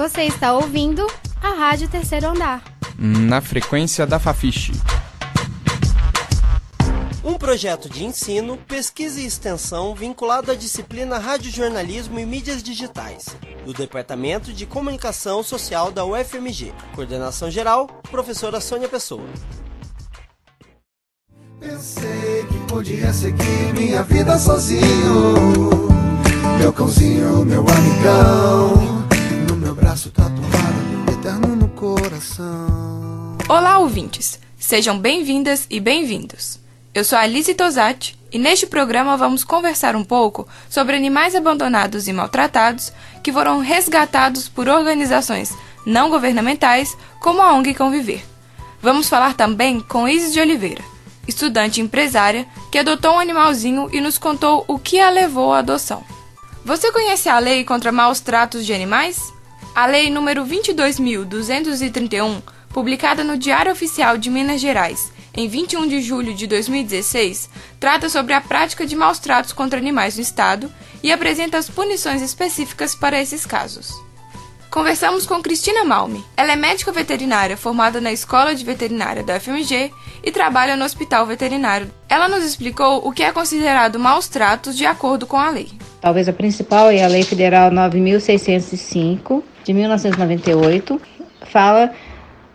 Você está ouvindo a Rádio Terceiro Andar. Na frequência da Fafiche. Um projeto de ensino, pesquisa e extensão vinculado à disciplina Radiojornalismo e Mídias Digitais, do Departamento de Comunicação Social da UFMG. Coordenação geral, professora Sônia Pessoa. Pensei que podia seguir minha vida sozinho. Meu cãozinho, meu amigão. No meu braço tatuado, eterno no coração. Olá, ouvintes! Sejam bem-vindas e bem-vindos. Eu sou Alice Tosati e neste programa vamos conversar um pouco sobre animais abandonados e maltratados que foram resgatados por organizações não governamentais como a ONG Conviver. Vamos falar também com Isis de Oliveira, estudante empresária que adotou um animalzinho e nos contou o que a levou à adoção. Você conhece a lei contra maus tratos de animais? A lei número 22.231, publicada no Diário Oficial de Minas Gerais em 21 de julho de 2016, trata sobre a prática de maus tratos contra animais no estado e apresenta as punições específicas para esses casos. Conversamos com Cristina Malme. Ela é médica veterinária formada na Escola de Veterinária da FMG e trabalha no Hospital Veterinário. Ela nos explicou o que é considerado maus tratos de acordo com a lei. Talvez a principal é a Lei Federal 9605 de 1998, fala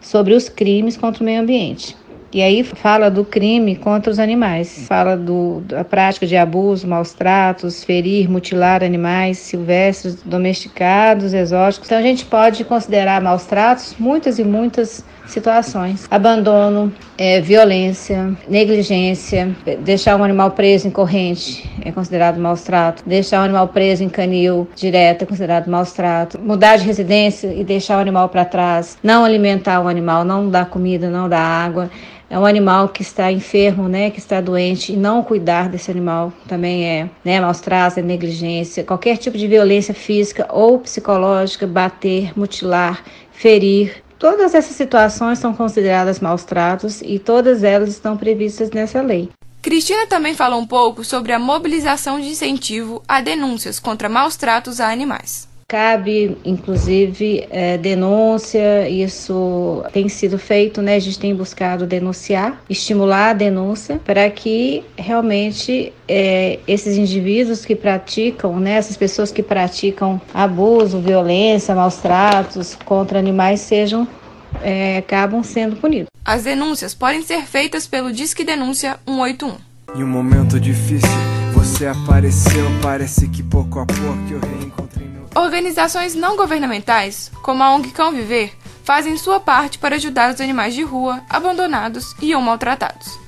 sobre os crimes contra o meio ambiente. E aí fala do crime contra os animais, fala do, da prática de abuso, maus tratos, ferir, mutilar animais silvestres, domesticados, exóticos. Então a gente pode considerar maus tratos muitas e muitas situações. Abandono, é, violência, negligência, deixar um animal preso em corrente é considerado maus trato, deixar um animal preso em canil direto é considerado maus trato, mudar de residência e deixar o animal para trás, não alimentar o animal, não dar comida, não dar água. É um animal que está enfermo, né, que está doente e não cuidar desse animal também é, né, maus tratos, é negligência, qualquer tipo de violência física ou psicológica, bater, mutilar, ferir, Todas essas situações são consideradas maus tratos e todas elas estão previstas nessa lei. Cristina também falou um pouco sobre a mobilização de incentivo a denúncias contra maus tratos a animais. Cabe, inclusive, é, denúncia, isso tem sido feito, né? A gente tem buscado denunciar, estimular a denúncia para que realmente é, esses indivíduos que praticam, né? Essas pessoas que praticam abuso, violência, maus tratos contra animais sejam é, acabam sendo punidos. As denúncias podem ser feitas pelo Disque Denúncia 181. Em um momento difícil, você apareceu, parece que pouco a pouco eu reencontrei Organizações não governamentais, como a ONG Cão Viver, fazem sua parte para ajudar os animais de rua, abandonados e ou maltratados.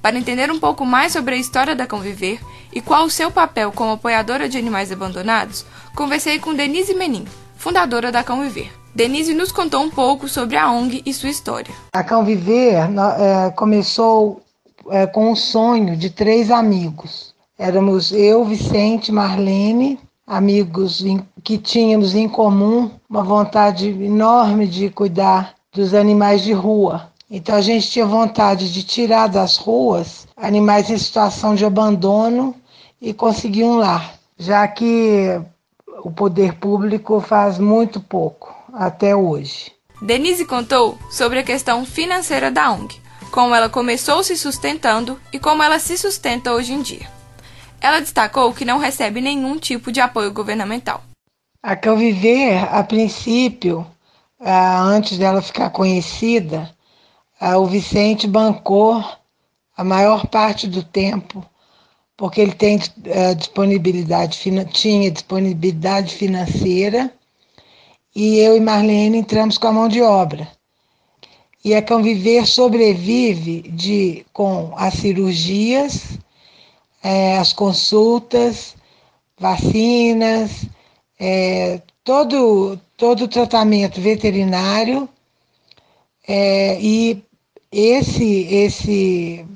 Para entender um pouco mais sobre a história da Cão Viver e qual o seu papel como apoiadora de animais abandonados, conversei com Denise Menin, fundadora da Cão Viver. Denise nos contou um pouco sobre a ONG e sua história. A Cão Viver é, começou é, com um sonho de três amigos. Éramos eu, Vicente, Marlene amigos que tínhamos em comum uma vontade enorme de cuidar dos animais de rua. Então a gente tinha vontade de tirar das ruas animais em situação de abandono e conseguir um lar, já que o poder público faz muito pouco até hoje. Denise contou sobre a questão financeira da ONG, como ela começou se sustentando e como ela se sustenta hoje em dia. Ela destacou que não recebe nenhum tipo de apoio governamental. A Calviver, a princípio, antes dela ficar conhecida, o Vicente bancou a maior parte do tempo, porque ele tem disponibilidade, tinha disponibilidade financeira, e eu e Marlene entramos com a mão de obra. E a Conviver sobrevive de, com as cirurgias é, as consultas, vacinas, é, todo, todo o tratamento veterinário é, e esse, esse,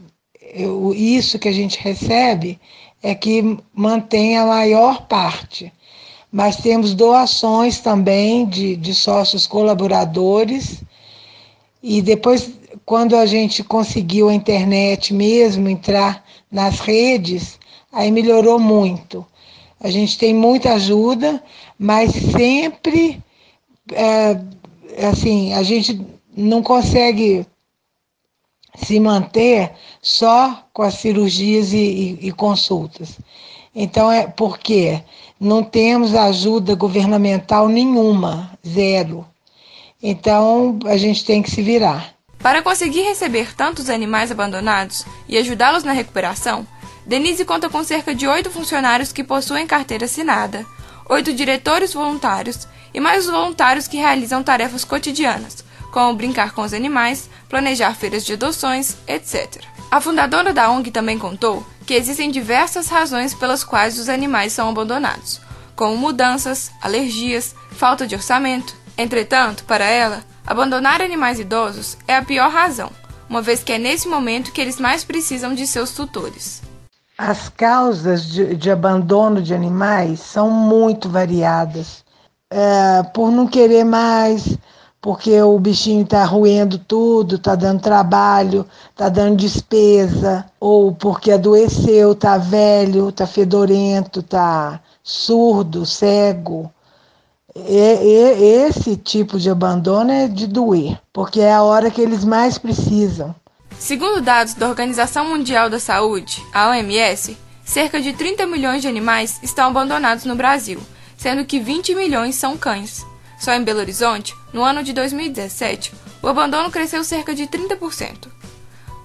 isso que a gente recebe é que mantém a maior parte. Mas temos doações também de, de sócios colaboradores e depois, quando a gente conseguiu a internet mesmo entrar nas redes, aí melhorou muito. A gente tem muita ajuda, mas sempre é, assim, a gente não consegue se manter só com as cirurgias e, e, e consultas. Então, é porque não temos ajuda governamental nenhuma, zero. Então, a gente tem que se virar. Para conseguir receber tantos animais abandonados e ajudá-los na recuperação, Denise conta com cerca de oito funcionários que possuem carteira assinada, oito diretores voluntários e mais os voluntários que realizam tarefas cotidianas, como brincar com os animais, planejar feiras de adoções, etc. A fundadora da ONG também contou que existem diversas razões pelas quais os animais são abandonados, como mudanças, alergias, falta de orçamento. Entretanto, para ela, abandonar animais idosos é a pior razão, uma vez que é nesse momento que eles mais precisam de seus tutores. As causas de, de abandono de animais são muito variadas. É, por não querer mais, porque o bichinho está roendo tudo, está dando trabalho, está dando despesa, ou porque adoeceu, está velho, está fedorento, está surdo, cego. Esse tipo de abandono é de doer, porque é a hora que eles mais precisam. Segundo dados da Organização Mundial da Saúde, a OMS, cerca de 30 milhões de animais estão abandonados no Brasil, sendo que 20 milhões são cães. Só em Belo Horizonte, no ano de 2017, o abandono cresceu cerca de 30%.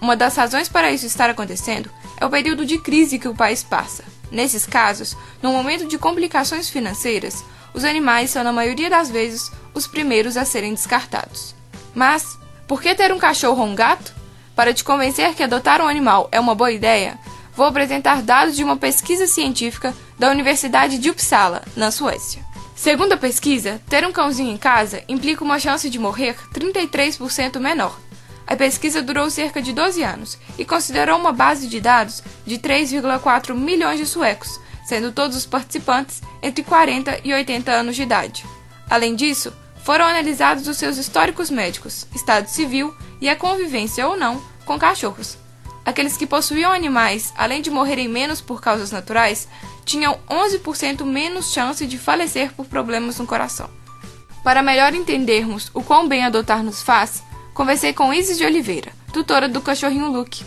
Uma das razões para isso estar acontecendo é o período de crise que o país passa. Nesses casos, no momento de complicações financeiras, os animais são, na maioria das vezes, os primeiros a serem descartados. Mas, por que ter um cachorro ou um gato? Para te convencer que adotar um animal é uma boa ideia, vou apresentar dados de uma pesquisa científica da Universidade de Uppsala, na Suécia. Segundo a pesquisa, ter um cãozinho em casa implica uma chance de morrer 33% menor. A pesquisa durou cerca de 12 anos e considerou uma base de dados de 3,4 milhões de suecos, sendo todos os participantes entre 40 e 80 anos de idade. Além disso, foram analisados os seus históricos médicos, estado civil e a convivência ou não com cachorros. Aqueles que possuíam animais, além de morrerem menos por causas naturais, tinham 11% menos chance de falecer por problemas no coração. Para melhor entendermos o quão bem adotar nos faz, conversei com Isis de Oliveira, tutora do cachorrinho Luke.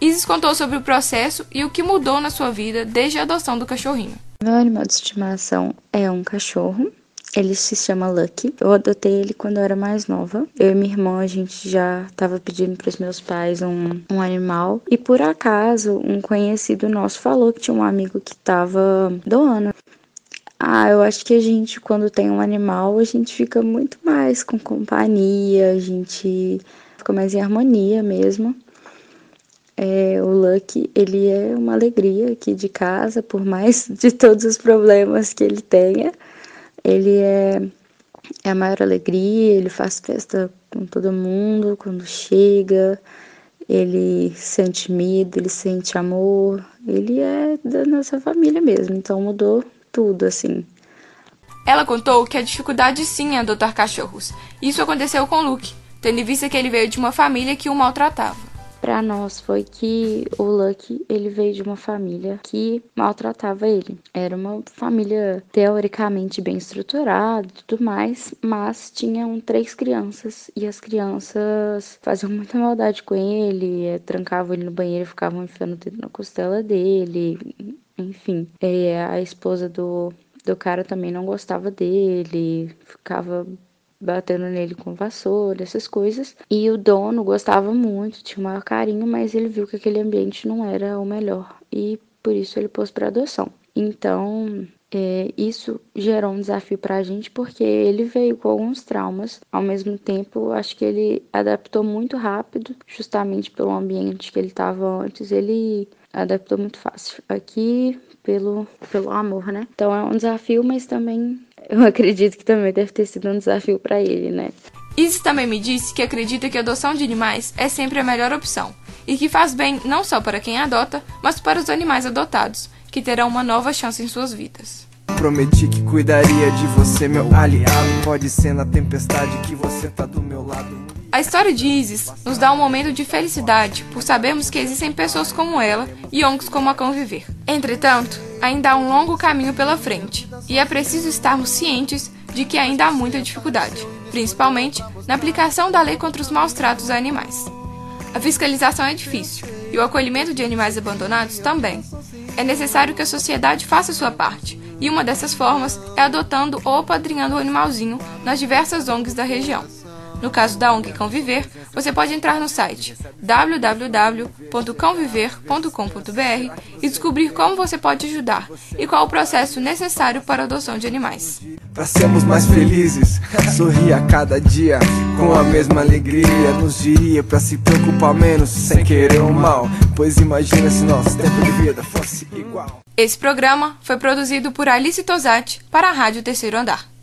Isis contou sobre o processo e o que mudou na sua vida desde a adoção do cachorrinho. Meu animal de estimação é um cachorro ele se chama Lucky. Eu adotei ele quando eu era mais nova. Eu e minha irmã, a gente já estava pedindo para os meus pais um, um animal. E por acaso, um conhecido nosso falou que tinha um amigo que estava doando. Ah, eu acho que a gente, quando tem um animal, a gente fica muito mais com companhia, a gente fica mais em harmonia mesmo. É, o Lucky, ele é uma alegria aqui de casa, por mais de todos os problemas que ele tenha ele é, é a maior alegria, ele faz festa com todo mundo quando chega, ele sente medo, ele sente amor, ele é da nossa família mesmo, então mudou tudo assim. Ela contou que a dificuldade sim é adotar cachorros. Isso aconteceu com Luke, tendo em vista que ele veio de uma família que o maltratava para nós foi que o Lucky ele veio de uma família que maltratava ele. Era uma família teoricamente bem estruturada tudo mais, mas tinham três crianças e as crianças faziam muita maldade com ele, é, trancavam ele no banheiro e ficavam enfiando o dedo na costela dele, enfim. E a esposa do do cara também não gostava dele, ficava batendo nele com vassoura, essas coisas. E o dono gostava muito, tinha o maior carinho, mas ele viu que aquele ambiente não era o melhor e por isso ele pôs para adoção. Então, é, isso gerou um desafio para a gente porque ele veio com alguns traumas. Ao mesmo tempo, acho que ele adaptou muito rápido, justamente pelo ambiente que ele estava antes. Ele adaptou muito fácil. Aqui, pelo, pelo amor, né? Então é um desafio, mas também eu acredito que também deve ter sido um desafio para ele, né? Isis também me disse que acredita que a adoção de animais é sempre a melhor opção e que faz bem não só para quem adota, mas para os animais adotados, que terão uma nova chance em suas vidas. Prometi que cuidaria de você, meu aliado. Pode ser na tempestade que você tá do meu lado. A história de Isis nos dá um momento de felicidade por sabermos que existem pessoas como ela e ONGs como a Conviver. Entretanto, ainda há um longo caminho pela frente e é preciso estarmos cientes de que ainda há muita dificuldade, principalmente na aplicação da lei contra os maus tratos a animais. A fiscalização é difícil e o acolhimento de animais abandonados também. É necessário que a sociedade faça sua parte, e uma dessas formas é adotando ou apadrinhando o animalzinho nas diversas ONGs da região. No caso da ONG Conviver, você pode entrar no site www.cãoviver.com.br e descobrir como você pode ajudar e qual o processo necessário para a adoção de animais. Para sermos mais felizes, sorrir a cada dia com a mesma alegria. Nos diria para se preocupar menos, sem querer o mal. Pois imagina se nosso tempo de vida fosse igual. Esse programa foi produzido por Alice Tosati para a Rádio Terceiro Andar.